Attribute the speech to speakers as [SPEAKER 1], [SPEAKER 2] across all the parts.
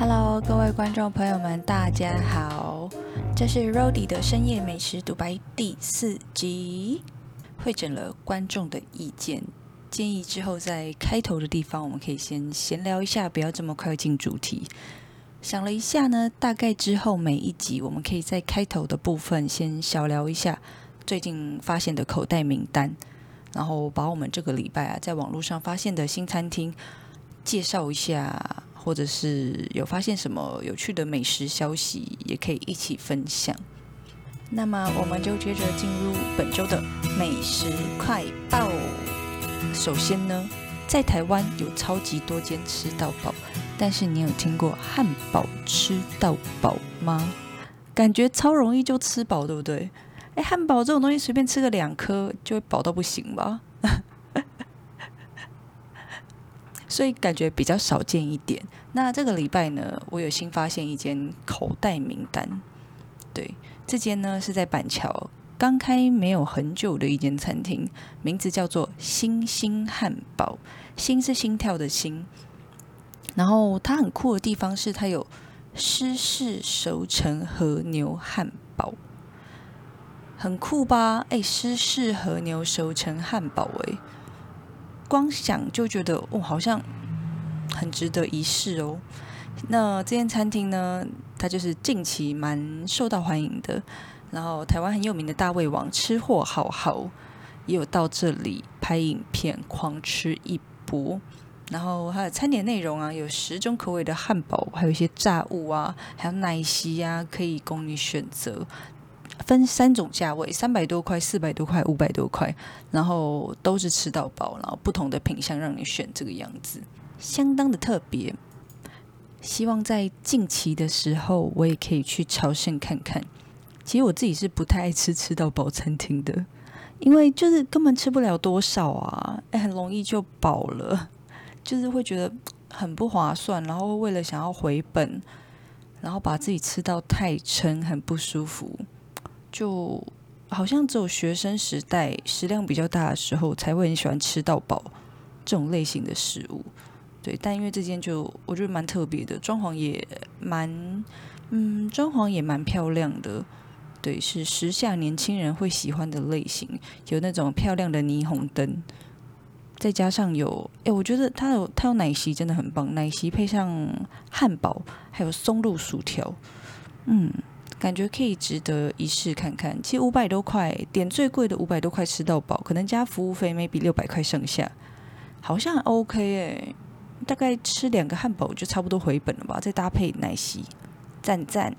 [SPEAKER 1] Hello，各位观众朋友们，大家好，这是 Rody 的深夜美食独白第四集，会诊了观众的意见，建议之后在开头的地方，我们可以先闲聊一下，不要这么快进主题。想了一下呢，大概之后每一集，我们可以在开头的部分先小聊一下最近发现的口袋名单，然后把我们这个礼拜啊在网络上发现的新餐厅介绍一下。或者是有发现什么有趣的美食消息，也可以一起分享。那么，我们就接着进入本周的美食快报。首先呢，在台湾有超级多间吃到饱，但是你有听过汉堡吃到饱吗？感觉超容易就吃饱，对不对？哎，汉堡这种东西随便吃个两颗就会饱到不行吧？所以感觉比较少见一点。那这个礼拜呢，我有新发现一间口袋名单。对，这间呢是在板桥刚开没有很久的一间餐厅，名字叫做星星汉堡。心是心跳的心。然后它很酷的地方是，它有湿式熟成和牛汉堡，很酷吧？哎，湿式和牛熟成汉堡，哎。光想就觉得哦，好像很值得一试哦。那这间餐厅呢，它就是近期蛮受到欢迎的。然后台湾很有名的大胃王吃货好好也有到这里拍影片狂吃一波。然后它的餐点内容啊，有十种口味的汉堡，还有一些炸物啊，还有奶昔啊，可以供你选择。分三种价位，三百多块、四百多块、五百多块，然后都是吃到饱，然后不同的品相让你选，这个样子相当的特别。希望在近期的时候，我也可以去朝圣看看。其实我自己是不太爱吃吃到饱餐厅的，因为就是根本吃不了多少啊，哎，很容易就饱了，就是会觉得很不划算，然后为了想要回本，然后把自己吃到太撑，很不舒服。就好像只有学生时代食量比较大的时候，才会很喜欢吃到饱这种类型的食物。对，但因为这间就我觉得蛮特别的，装潢也蛮嗯，装潢也蛮漂亮的。对，是时下年轻人会喜欢的类型，有那种漂亮的霓虹灯，再加上有哎，我觉得它有它有奶昔真的很棒，奶昔配上汉堡，还有松露薯条，嗯。感觉可以值得一试看看。其实五百多块点最贵的五百多块吃到饱，可能加服务费 maybe 六百块剩下，好像 OK 诶。大概吃两个汉堡就差不多回本了吧？再搭配奶昔，赞赞。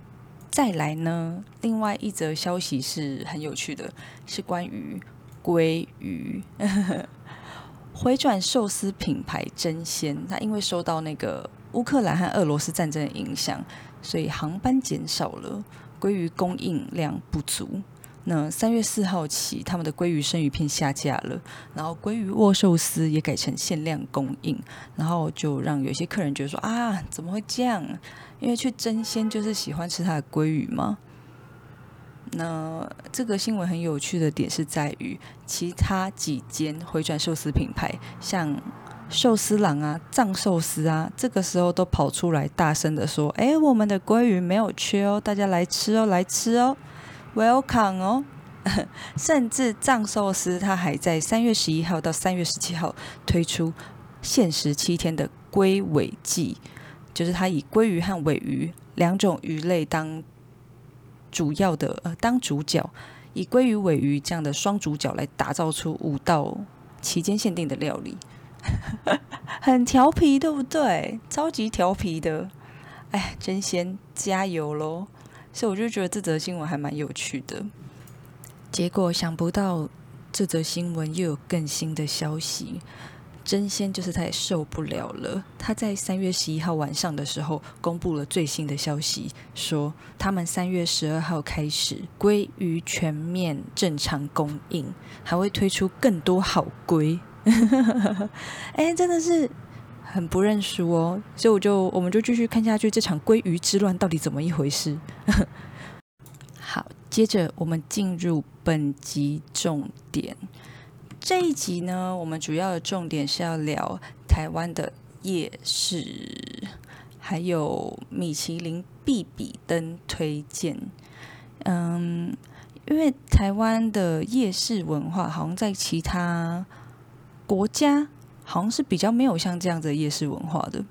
[SPEAKER 1] 再来呢，另外一则消息是很有趣的，是关于鲑鱼。回转寿司品牌真鲜，它因为受到那个乌克兰和俄罗斯战争的影响，所以航班减少了。鲑鱼供应量不足，那三月四号起，他们的鲑鱼生鱼片下架了，然后鲑鱼握寿司也改成限量供应，然后就让有些客人觉得说啊，怎么会这样？因为去争鲜就是喜欢吃它的鲑鱼吗？那这个新闻很有趣的点是在于，其他几间回转寿司品牌，像。寿司郎啊，藏寿司啊，这个时候都跑出来大声的说：“哎，我们的鲑鱼没有缺哦，大家来吃哦，来吃哦，Welcome 哦！” 甚至藏寿司它还在三月十一号到三月十七号推出限时七天的鲑尾季，就是它以鲑鱼和尾鱼两种鱼类当主要的呃当主角，以鲑鱼尾鱼这样的双主角来打造出五道期间限定的料理。很调皮，对不对？超级调皮的，哎，真仙，加油喽！所以我就觉得这则新闻还蛮有趣的。结果想不到，这则新闻又有更新的消息。真仙就是他也受不了了。他在三月十一号晚上的时候公布了最新的消息，说他们三月十二号开始鲑鱼全面正常供应，还会推出更多好龟。哎，真的是很不认输哦，所以我就我们就继续看下去，这场鲑鱼之乱到底怎么一回事？好，接着我们进入本集重点。这一集呢，我们主要的重点是要聊台湾的夜市。还有米其林必比登推荐。嗯，因为台湾的夜市文化好像在其他国家好像是比较没有像这样子的夜市文化的。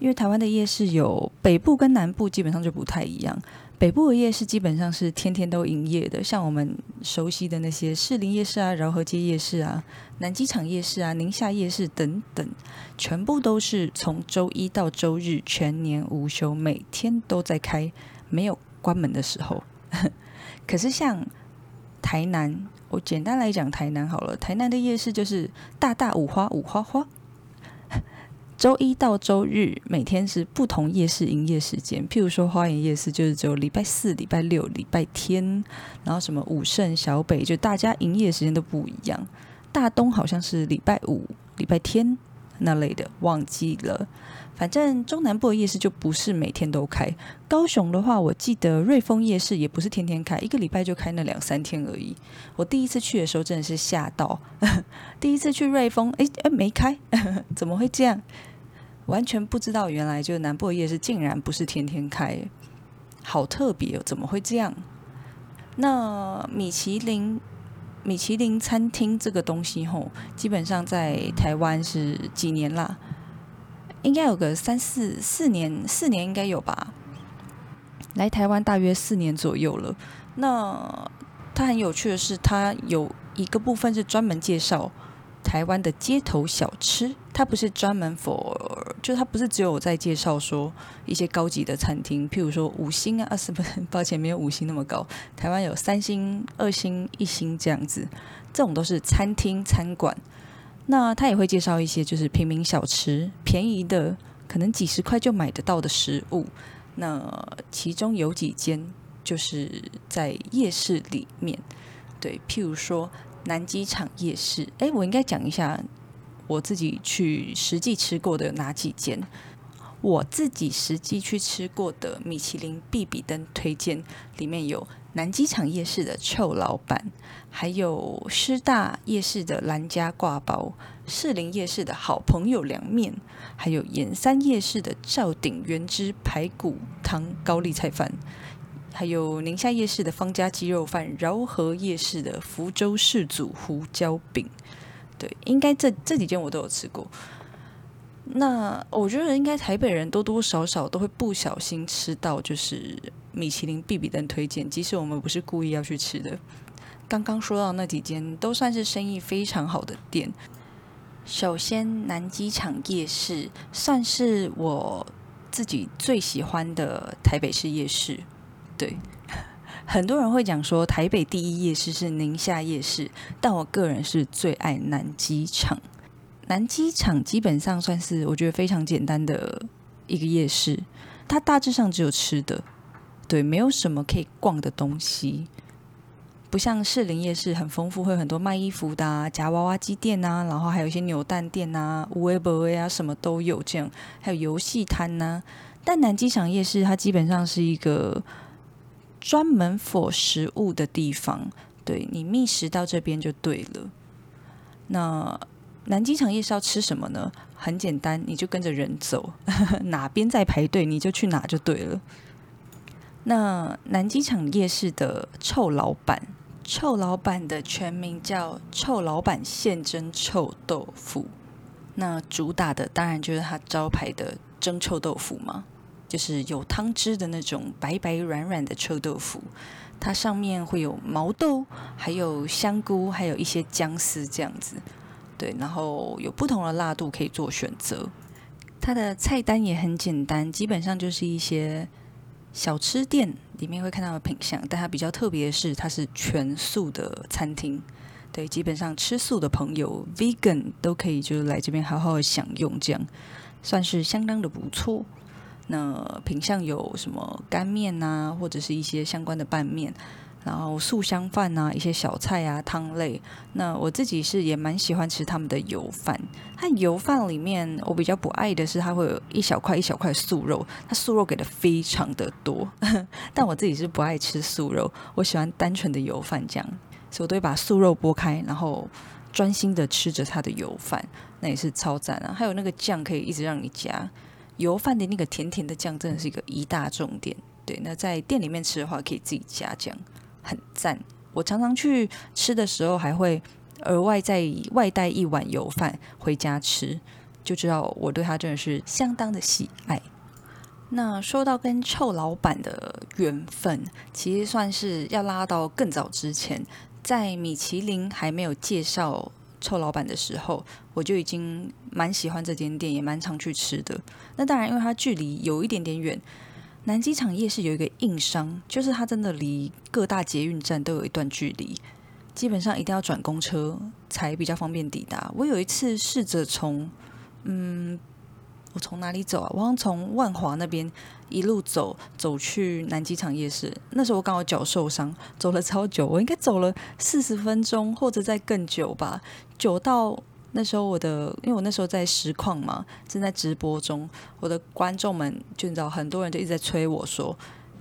[SPEAKER 1] 因为台湾的夜市有北部跟南部基本上就不太一样。北部的夜市基本上是天天都营业的，像我们熟悉的那些士林夜市啊、饶河街夜市啊、南机场夜市啊、宁夏夜市等等，全部都是从周一到周日全年无休，每天都在开，没有关门的时候。可是像台南，我简单来讲台南好了，台南的夜市就是大大五花五花花。周一到周日每天是不同夜市营业时间，譬如说花园夜市就是只有礼拜四、礼拜六、礼拜天，然后什么武圣、小北，就大家营业时间都不一样。大东好像是礼拜五、礼拜天那类的，忘记了。反正中南部的夜市就不是每天都开。高雄的话，我记得瑞丰夜市也不是天天开，一个礼拜就开那两三天而已。我第一次去的时候真的是吓到，第一次去瑞丰，哎哎没开，怎么会这样？完全不知道原来就南部的夜市竟然不是天天开，好特别哦，怎么会这样？那米其林米其林餐厅这个东西吼，基本上在台湾是几年啦？应该有个三四四年，四年应该有吧。来台湾大约四年左右了。那它很有趣的是，它有一个部分是专门介绍台湾的街头小吃。它不是专门 for，就它不是只有在介绍说一些高级的餐厅，譬如说五星啊，是不是？抱歉，没有五星那么高。台湾有三星、二星、一星这样子，这种都是餐厅餐馆。那他也会介绍一些就是平民小吃，便宜的，可能几十块就买得到的食物。那其中有几间就是在夜市里面，对，譬如说南机场夜市。哎，我应该讲一下我自己去实际吃过的有哪几间。我自己实际去吃过的米其林必比登推荐里面有。南机场夜市的臭老板，还有师大夜市的兰家挂包，士林夜市的好朋友凉面，还有盐山夜市的赵鼎原汁排骨汤高丽菜饭，还有宁夏夜市的方家鸡肉饭，饶河夜市的福州市祖胡椒饼。对，应该这这几间我都有吃过。那我觉得应该台北人多多少少都会不小心吃到，就是米其林必比登推荐，即使我们不是故意要去吃的。刚刚说到那几间都算是生意非常好的店。首先，南机场夜市算是我自己最喜欢的台北市夜市。对，很多人会讲说台北第一夜市是宁夏夜市，但我个人是最爱南机场。南机场基本上算是我觉得非常简单的一个夜市，它大致上只有吃的，对，没有什么可以逛的东西，不像士林夜市很丰富，会有很多卖衣服的、夹娃娃机店啊，然后还有一些扭蛋店啊、无为不为啊，什么都有这样，还有游戏摊呐。但南机场夜市它基本上是一个专门 for 食物的地方，对你觅食到这边就对了。那南京场夜市要吃什么呢？很简单，你就跟着人走，哪边在排队你就去哪就对了。那南京场夜市的臭老板，臭老板的全名叫臭老板现蒸臭豆腐。那主打的当然就是他招牌的蒸臭豆腐嘛，就是有汤汁的那种白白软软的臭豆腐。它上面会有毛豆，还有香菇，还有一些姜丝这样子。对，然后有不同的辣度可以做选择。它的菜单也很简单，基本上就是一些小吃店里面会看到的品相。但它比较特别的是，它是全素的餐厅。对，基本上吃素的朋友，vegan 都可以就是来这边好好享用，这样算是相当的不错。那品相有什么干面啊，或者是一些相关的拌面。然后素香饭呐，一些小菜啊，汤类。那我自己是也蛮喜欢吃他们的油饭。它油饭里面，我比较不爱的是它会有一小块一小块素肉，它素肉给的非常的多。但我自己是不爱吃素肉，我喜欢单纯的油饭这样，所以我都会把素肉剥开，然后专心的吃着它的油饭，那也是超赞啊。还有那个酱可以一直让你加，油饭的那个甜甜的酱真的是一个一大重点。对，那在店里面吃的话，可以自己加酱，很赞。我常常去吃的时候，还会额外再外带一碗油饭回家吃，就知道我对他真的是相当的喜爱。那说到跟臭老板的缘分，其实算是要拉到更早之前，在米其林还没有介绍臭老板的时候，我就已经蛮喜欢这间店，也蛮常去吃的。那当然，因为它距离有一点点远，南机场夜市有一个硬伤，就是它真的离各大捷运站都有一段距离，基本上一定要转公车才比较方便抵达。我有一次试着从，嗯。我从哪里走啊？我好像从万华那边一路走走去南机场夜市。那时候我刚好脚受伤，走了超久，我应该走了四十分钟或者再更久吧。久到那时候我的，因为我那时候在实况嘛，正在直播中，我的观众们就你知道，很多人就一直在催我说：“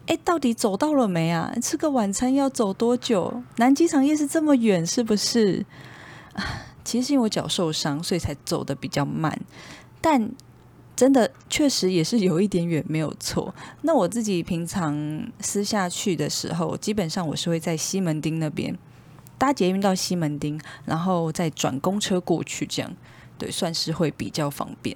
[SPEAKER 1] 哎，到底走到了没啊？吃个晚餐要走多久？南机场夜市这么远，是不是？”其实因为我脚受伤，所以才走的比较慢，但。真的确实也是有一点远，没有错。那我自己平常私下去的时候，基本上我是会在西门町那边搭捷运到西门町，然后再转公车过去，这样对，算是会比较方便。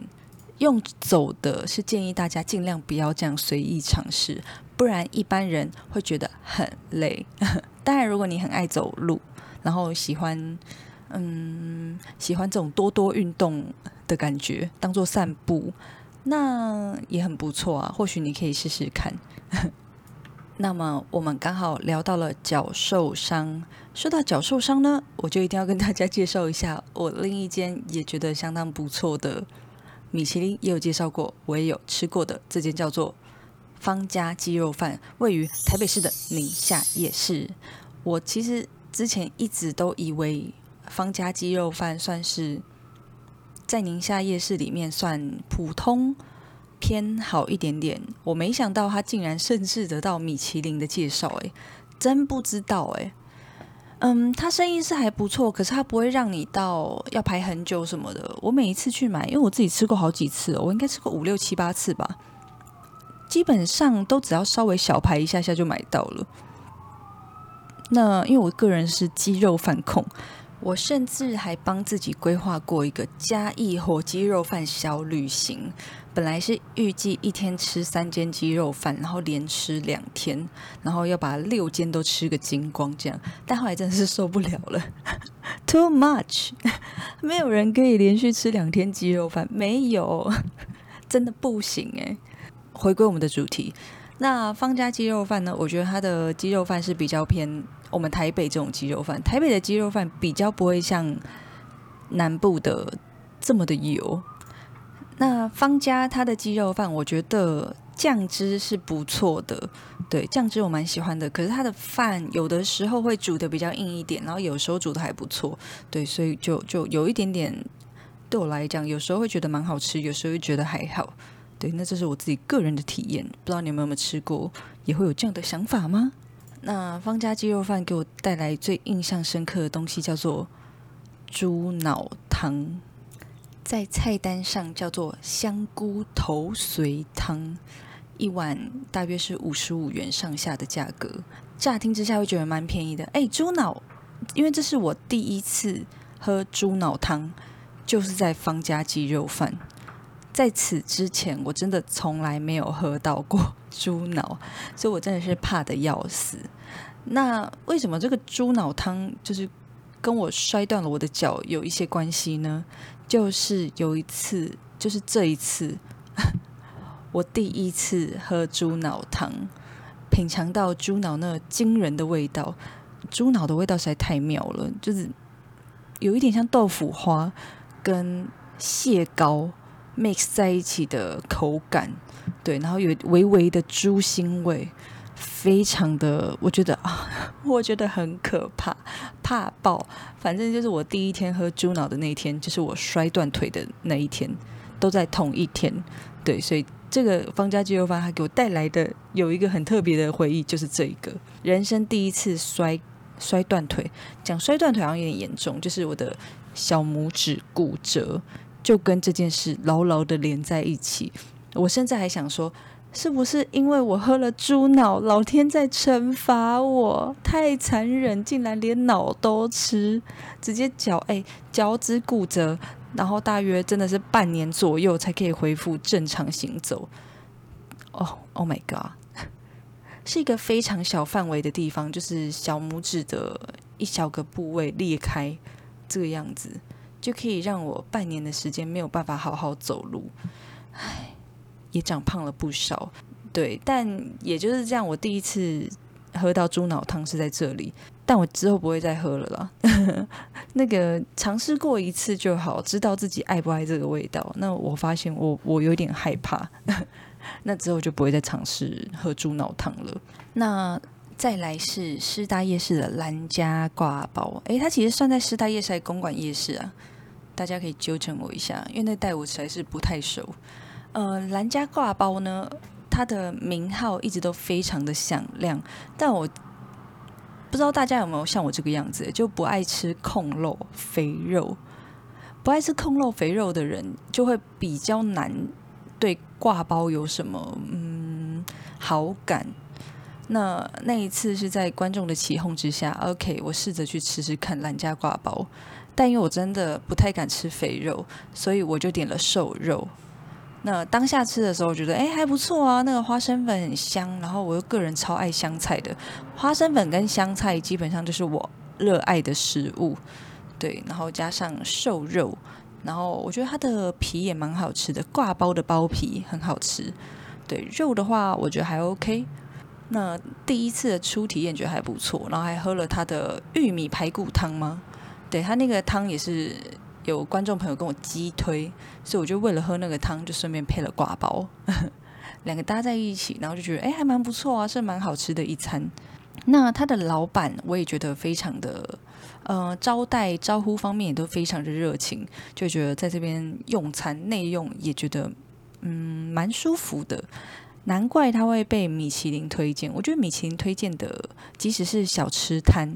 [SPEAKER 1] 用走的是建议大家尽量不要这样随意尝试，不然一般人会觉得很累。当然，如果你很爱走路，然后喜欢嗯喜欢这种多多运动。的感觉当做散步，那也很不错啊。或许你可以试试看。那么我们刚好聊到了脚受伤，说到脚受伤呢，我就一定要跟大家介绍一下我另一间也觉得相当不错的米其林也有介绍过，我也有吃过的这间叫做方家鸡肉饭，位于台北市的宁夏夜市。我其实之前一直都以为方家鸡肉饭算是。在宁夏夜市里面算普通偏好一点点，我没想到他竟然甚至得到米其林的介绍，诶，真不知道诶。嗯，他生意是还不错，可是他不会让你到要排很久什么的。我每一次去买，因为我自己吃过好几次，我应该吃过五六七八次吧，基本上都只要稍微小排一下下就买到了。那因为我个人是鸡肉饭控。我甚至还帮自己规划过一个嘉义火鸡肉饭小旅行，本来是预计一天吃三间鸡肉饭，然后连吃两天，然后要把六间都吃个精光这样。但后来真的是受不了了，too much，没有人可以连续吃两天鸡肉饭，没有，真的不行诶。回归我们的主题，那方家鸡肉饭呢？我觉得它的鸡肉饭是比较偏。我们台北这种鸡肉饭，台北的鸡肉饭比较不会像南部的这么的油。那方家它的鸡肉饭，我觉得酱汁是不错的，对酱汁我蛮喜欢的。可是它的饭有的时候会煮的比较硬一点，然后有时候煮的还不错，对，所以就就有一点点对我来讲，有时候会觉得蛮好吃，有时候会觉得还好。对，那这是我自己个人的体验，不知道你们有没有吃过，也会有这样的想法吗？那方家鸡肉饭给我带来最印象深刻的东西叫做猪脑汤，在菜单上叫做香菇头髓汤，一碗大约是五十五元上下的价格，乍听之下会觉得蛮便宜的。哎，猪脑，因为这是我第一次喝猪脑汤，就是在方家鸡肉饭。在此之前，我真的从来没有喝到过 猪脑，所以我真的是怕的要死。那为什么这个猪脑汤就是跟我摔断了我的脚有一些关系呢？就是有一次，就是这一次，我第一次喝猪脑汤，品尝到猪脑那惊人的味道。猪脑的味道实在太妙了，就是有一点像豆腐花跟蟹膏。Mix 在一起的口感，对，然后有微微的猪腥味，非常的，我觉得啊，我觉得很可怕，怕爆。反正就是我第一天喝猪脑的那一天，就是我摔断腿的那一天，都在同一天。对，所以这个方家鸡肉饭，它给我带来的有一个很特别的回忆，就是这一个人生第一次摔摔断腿。讲摔断腿好像有点严重，就是我的小拇指骨折。就跟这件事牢牢的连在一起。我甚至还想说，是不是因为我喝了猪脑，老天在惩罚我？太残忍，竟然连脑都吃，直接脚哎脚趾骨折，然后大约真的是半年左右才可以恢复正常行走。哦，Oh my god，是一个非常小范围的地方，就是小拇指的一小个部位裂开，这个样子就可以让我半年的时间没有办法好好走路。唉。也长胖了不少，对，但也就是这样。我第一次喝到猪脑汤是在这里，但我之后不会再喝了啦。那个尝试过一次就好，知道自己爱不爱这个味道。那我发现我我有点害怕，那之后就不会再尝试喝猪脑汤了。那再来是师大夜市的兰家挂包，诶，它其实算在师大夜市还是公馆夜市啊？大家可以纠正我一下，因为那代我实在是不太熟。呃，兰家挂包呢，它的名号一直都非常的响亮，但我不知道大家有没有像我这个样子，就不爱吃控肉肥肉，不爱吃控肉肥肉的人，就会比较难对挂包有什么嗯好感。那那一次是在观众的起哄之下，OK，我试着去吃吃看兰家挂包，但因为我真的不太敢吃肥肉，所以我就点了瘦肉。那当下吃的时候，我觉得哎还不错啊，那个花生粉很香，然后我又个人超爱香菜的，花生粉跟香菜基本上就是我热爱的食物，对，然后加上瘦肉，然后我觉得它的皮也蛮好吃的，挂包的包皮很好吃，对，肉的话我觉得还 OK。那第一次的初体验觉得还不错，然后还喝了它的玉米排骨汤吗？对，他那个汤也是。有观众朋友跟我激推，所以我就为了喝那个汤，就顺便配了挂包，两个搭在一起，然后就觉得哎，还蛮不错啊，是蛮好吃的一餐。那他的老板我也觉得非常的，呃，招待招呼方面也都非常的热情，就觉得在这边用餐内用也觉得嗯蛮舒服的，难怪他会被米其林推荐。我觉得米其林推荐的，即使是小吃摊。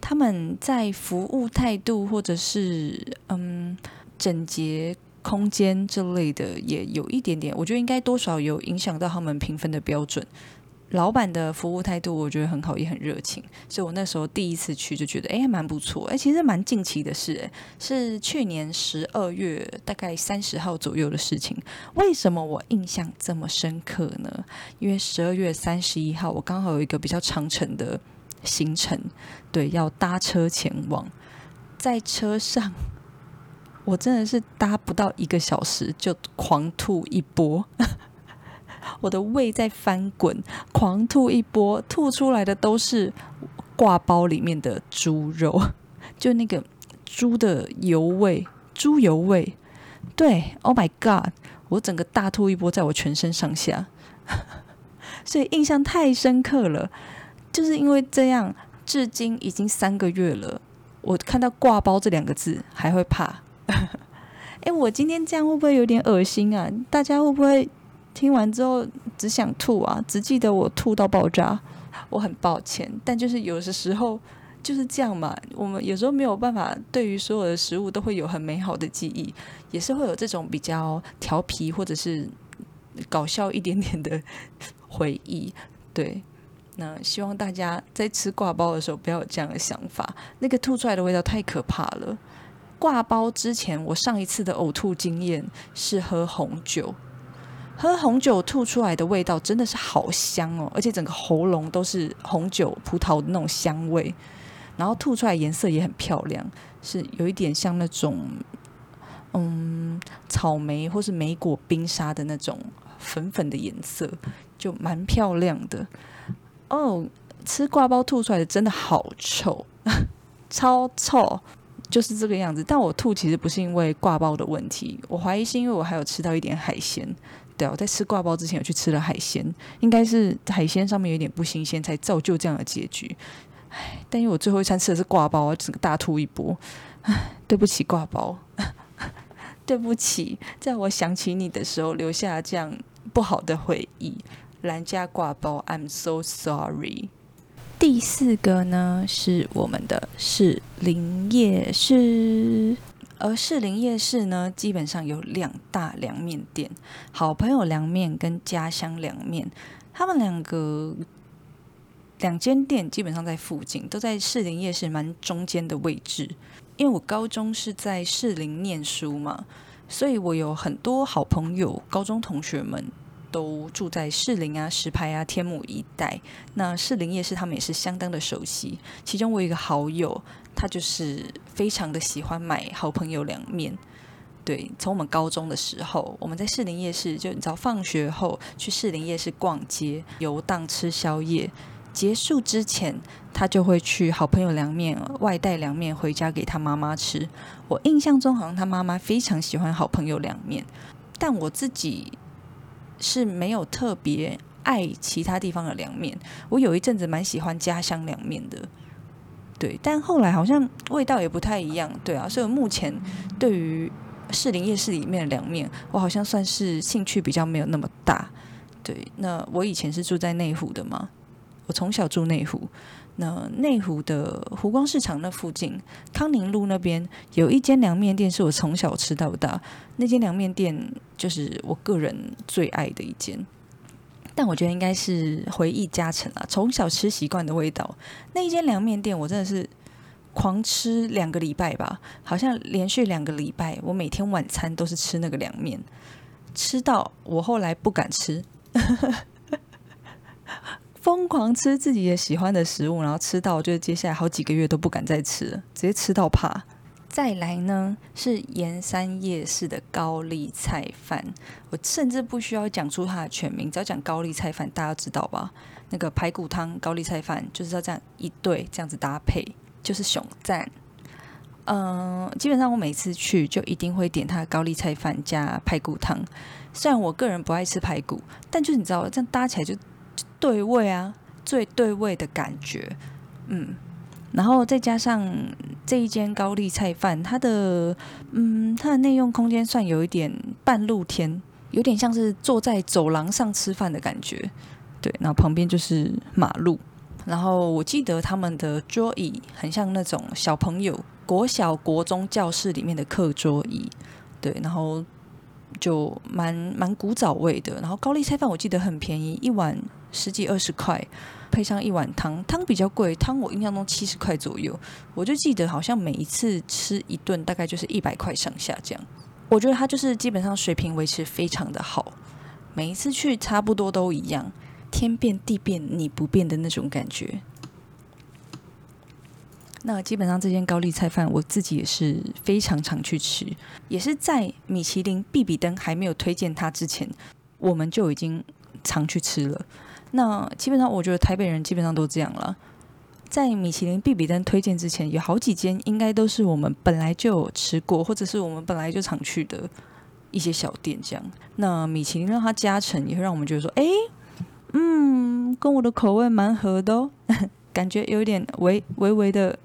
[SPEAKER 1] 他们在服务态度或者是嗯整洁空间之类的，也有一点点，我觉得应该多少有影响到他们评分的标准。老板的服务态度我觉得很好，也很热情，所以我那时候第一次去就觉得哎蛮不错，哎其实蛮近期的事，哎是去年十二月大概三十号左右的事情。为什么我印象这么深刻呢？因为十二月三十一号我刚好有一个比较长程的。行程对，要搭车前往，在车上，我真的是搭不到一个小时就狂吐一波，我的胃在翻滚，狂吐一波，吐出来的都是挂包里面的猪肉，就那个猪的油味，猪油味，对，Oh my God，我整个大吐一波在我全身上下，所以印象太深刻了。就是因为这样，至今已经三个月了，我看到“挂包”这两个字还会怕。哎，我今天这样会不会有点恶心啊？大家会不会听完之后只想吐啊？只记得我吐到爆炸？我很抱歉，但就是有的时候就是这样嘛。我们有时候没有办法对于所有的食物都会有很美好的记忆，也是会有这种比较调皮或者是搞笑一点点的回忆，对。那希望大家在吃挂包的时候不要有这样的想法，那个吐出来的味道太可怕了。挂包之前，我上一次的呕吐经验是喝红酒，喝红酒吐出来的味道真的是好香哦，而且整个喉咙都是红酒葡萄的那种香味，然后吐出来颜色也很漂亮，是有一点像那种嗯草莓或是莓果冰沙的那种粉粉的颜色，就蛮漂亮的。哦，吃挂包吐出来的真的好臭，超臭，就是这个样子。但我吐其实不是因为挂包的问题，我怀疑是因为我还有吃到一点海鲜。对，我在吃挂包之前有去吃了海鲜，应该是海鲜上面有点不新鲜，才造就这样的结局。但因为我最后一餐吃的是挂包，我整个大吐一波。对不起挂包，对不起，在我想起你的时候留下这样不好的回忆。兰家挂包，I'm so sorry。第四个呢是我们的士林夜市，而士林夜市呢，基本上有两大凉面店，好朋友凉面跟家乡凉面，他们两个两间店基本上在附近，都在士林夜市蛮中间的位置。因为我高中是在士林念书嘛，所以我有很多好朋友，高中同学们都住在士林啊、石牌啊、天母一带。那士林夜市他们也是相当的熟悉。其中我有一个好友。他就是非常的喜欢买好朋友凉面，对，从我们高中的时候，我们在士林夜市，就你知道，放学后去士林夜市逛街、游荡、吃宵夜，结束之前，他就会去好朋友凉面外带凉面回家给他妈妈吃。我印象中好像他妈妈非常喜欢好朋友凉面，但我自己是没有特别爱其他地方的凉面。我有一阵子蛮喜欢家乡凉面的。对，但后来好像味道也不太一样，对啊，所以目前对于士林夜市里面的凉面，我好像算是兴趣比较没有那么大。对，那我以前是住在内湖的嘛，我从小住内湖，那内湖的湖光市场那附近，康宁路那边有一间凉面店，是我从小吃到大，那间凉面店就是我个人最爱的一间。但我觉得应该是回忆加成啊，从小吃习惯的味道。那一间凉面店，我真的是狂吃两个礼拜吧，好像连续两个礼拜，我每天晚餐都是吃那个凉面，吃到我后来不敢吃，疯狂吃自己也喜欢的食物，然后吃到就是接下来好几个月都不敢再吃，直接吃到怕。再来呢是盐山夜市的高丽菜饭，我甚至不需要讲出它的全名，只要讲高丽菜饭，大家知道吧？那个排骨汤、高丽菜饭就是要这样一对这样子搭配，就是熊赞。嗯，基本上我每次去就一定会点它的高丽菜饭加排骨汤。虽然我个人不爱吃排骨，但就是你知道这样搭起来就对味啊，最对味的感觉。嗯。然后再加上这一间高丽菜饭，它的嗯，它的内用空间算有一点半露天，有点像是坐在走廊上吃饭的感觉。对，然后旁边就是马路。然后我记得他们的桌椅很像那种小朋友国小、国中教室里面的课桌椅。对，然后就蛮蛮古早味的。然后高丽菜饭我记得很便宜，一碗十几二十块。配上一碗汤，汤比较贵，汤我印象中七十块左右。我就记得好像每一次吃一顿大概就是一百块上下这样。我觉得它就是基本上水平维持非常的好，每一次去差不多都一样，天变地变你不变的那种感觉。那基本上这间高丽菜饭我自己也是非常常去吃，也是在米其林必比登还没有推荐它之前，我们就已经常去吃了。那基本上，我觉得台北人基本上都这样了。在米其林必比登推荐之前，有好几间应该都是我们本来就有吃过，或者是我们本来就常去的一些小店。这样，那米其林让它加成，也会让我们觉得说，哎，嗯，跟我的口味蛮合的哦，感觉有点微微微的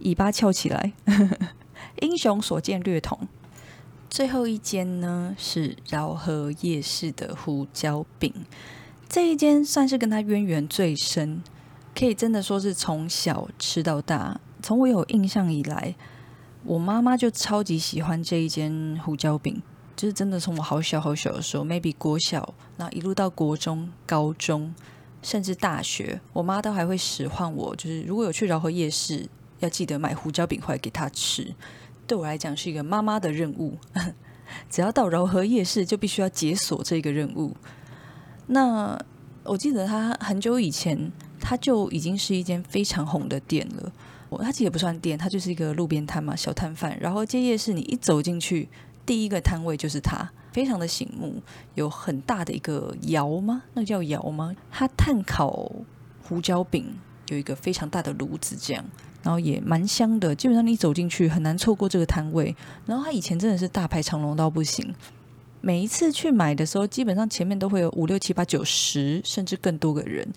[SPEAKER 1] 尾巴翘起来。英雄所见略同。最后一间呢是饶河夜市的胡椒饼。这一间算是跟他渊源最深，可以真的说是从小吃到大。从我有印象以来，我妈妈就超级喜欢这一间胡椒饼，就是真的从我好小好小的时候，maybe 国小，那一路到国中、高中，甚至大学，我妈都还会使唤我，就是如果有去饶河夜市，要记得买胡椒饼回来给她吃。对我来讲是一个妈妈的任务，只要到饶河夜市，就必须要解锁这个任务。那我记得他很久以前，他就已经是一间非常红的店了。我他其实也不算店，他就是一个路边摊嘛，小摊贩。然后街夜市，你一走进去，第一个摊位就是他，非常的醒目，有很大的一个窑吗？那叫窑吗？他炭烤胡椒饼，有一个非常大的炉子，这样，然后也蛮香的。基本上你走进去很难错过这个摊位。然后他以前真的是大排长龙到不行。每一次去买的时候，基本上前面都会有五六七八九十，甚至更多个人，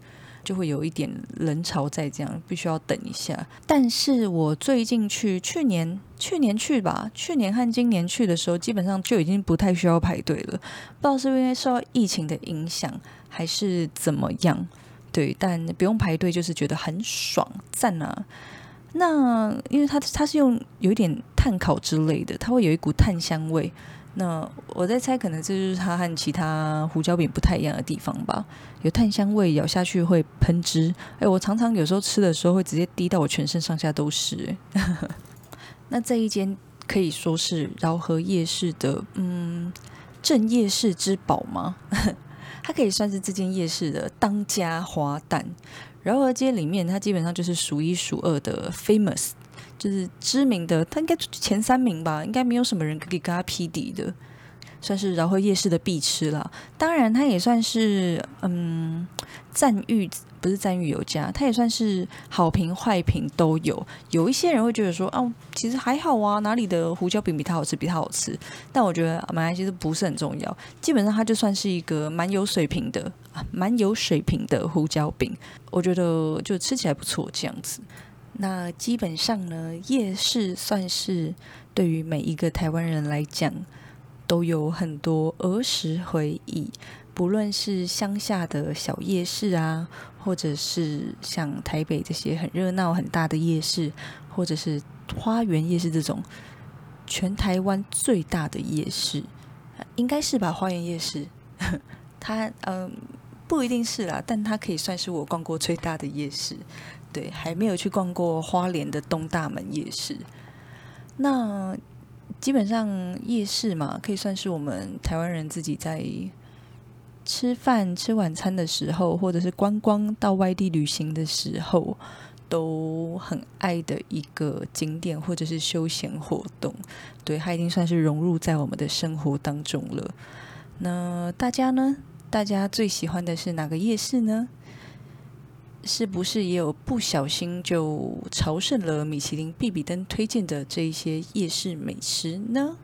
[SPEAKER 1] 就会有一点人潮在，这样必须要等一下。但是我最近去，去年去年去吧，去年和今年去的时候，基本上就已经不太需要排队了。不知道是因为受到疫情的影响，还是怎么样？对，但不用排队，就是觉得很爽赞啊。那因为它它是用有一点。炭烤之类的，它会有一股炭香味。那我在猜，可能这就是它和其他胡椒饼不太一样的地方吧。有炭香味，咬下去会喷汁。哎，我常常有时候吃的时候会直接滴到我全身上下都是。那这一间可以说是饶河夜市的，嗯，正夜市之宝吗？它可以算是这间夜市的当家花旦。饶河街里面，它基本上就是数一数二的 famous。就是知名的，他应该前三名吧，应该没有什么人可以跟他匹敌的，算是饶河夜市的必吃了。当然，他也算是嗯赞誉，不是赞誉有加，他也算是好评坏评都有。有一些人会觉得说，哦，其实还好啊，哪里的胡椒饼比它好吃，比它好吃。但我觉得马来西亚不是很重要，基本上它就算是一个蛮有水平的、蛮有水平的胡椒饼。我觉得就吃起来不错，这样子。那基本上呢，夜市算是对于每一个台湾人来讲，都有很多儿时回忆。不论是乡下的小夜市啊，或者是像台北这些很热闹很大的夜市，或者是花园夜市这种全台湾最大的夜市，应该是吧？花园夜市，它嗯不一定是啦，但它可以算是我逛过最大的夜市。对，还没有去逛过花莲的东大门夜市。那基本上夜市嘛，可以算是我们台湾人自己在吃饭、吃晚餐的时候，或者是观光到外地旅行的时候，都很爱的一个景点或者是休闲活动。对，它已经算是融入在我们的生活当中了。那大家呢？大家最喜欢的是哪个夜市呢？是不是也有不小心就朝圣了米其林必比登推荐的这一些夜市美食呢？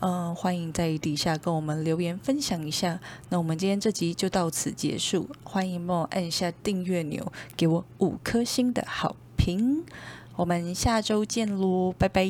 [SPEAKER 1] 嗯，欢迎在底下跟我们留言分享一下。那我们今天这集就到此结束，欢迎帮我按下订阅钮，给我五颗星的好评。我们下周见喽，拜拜。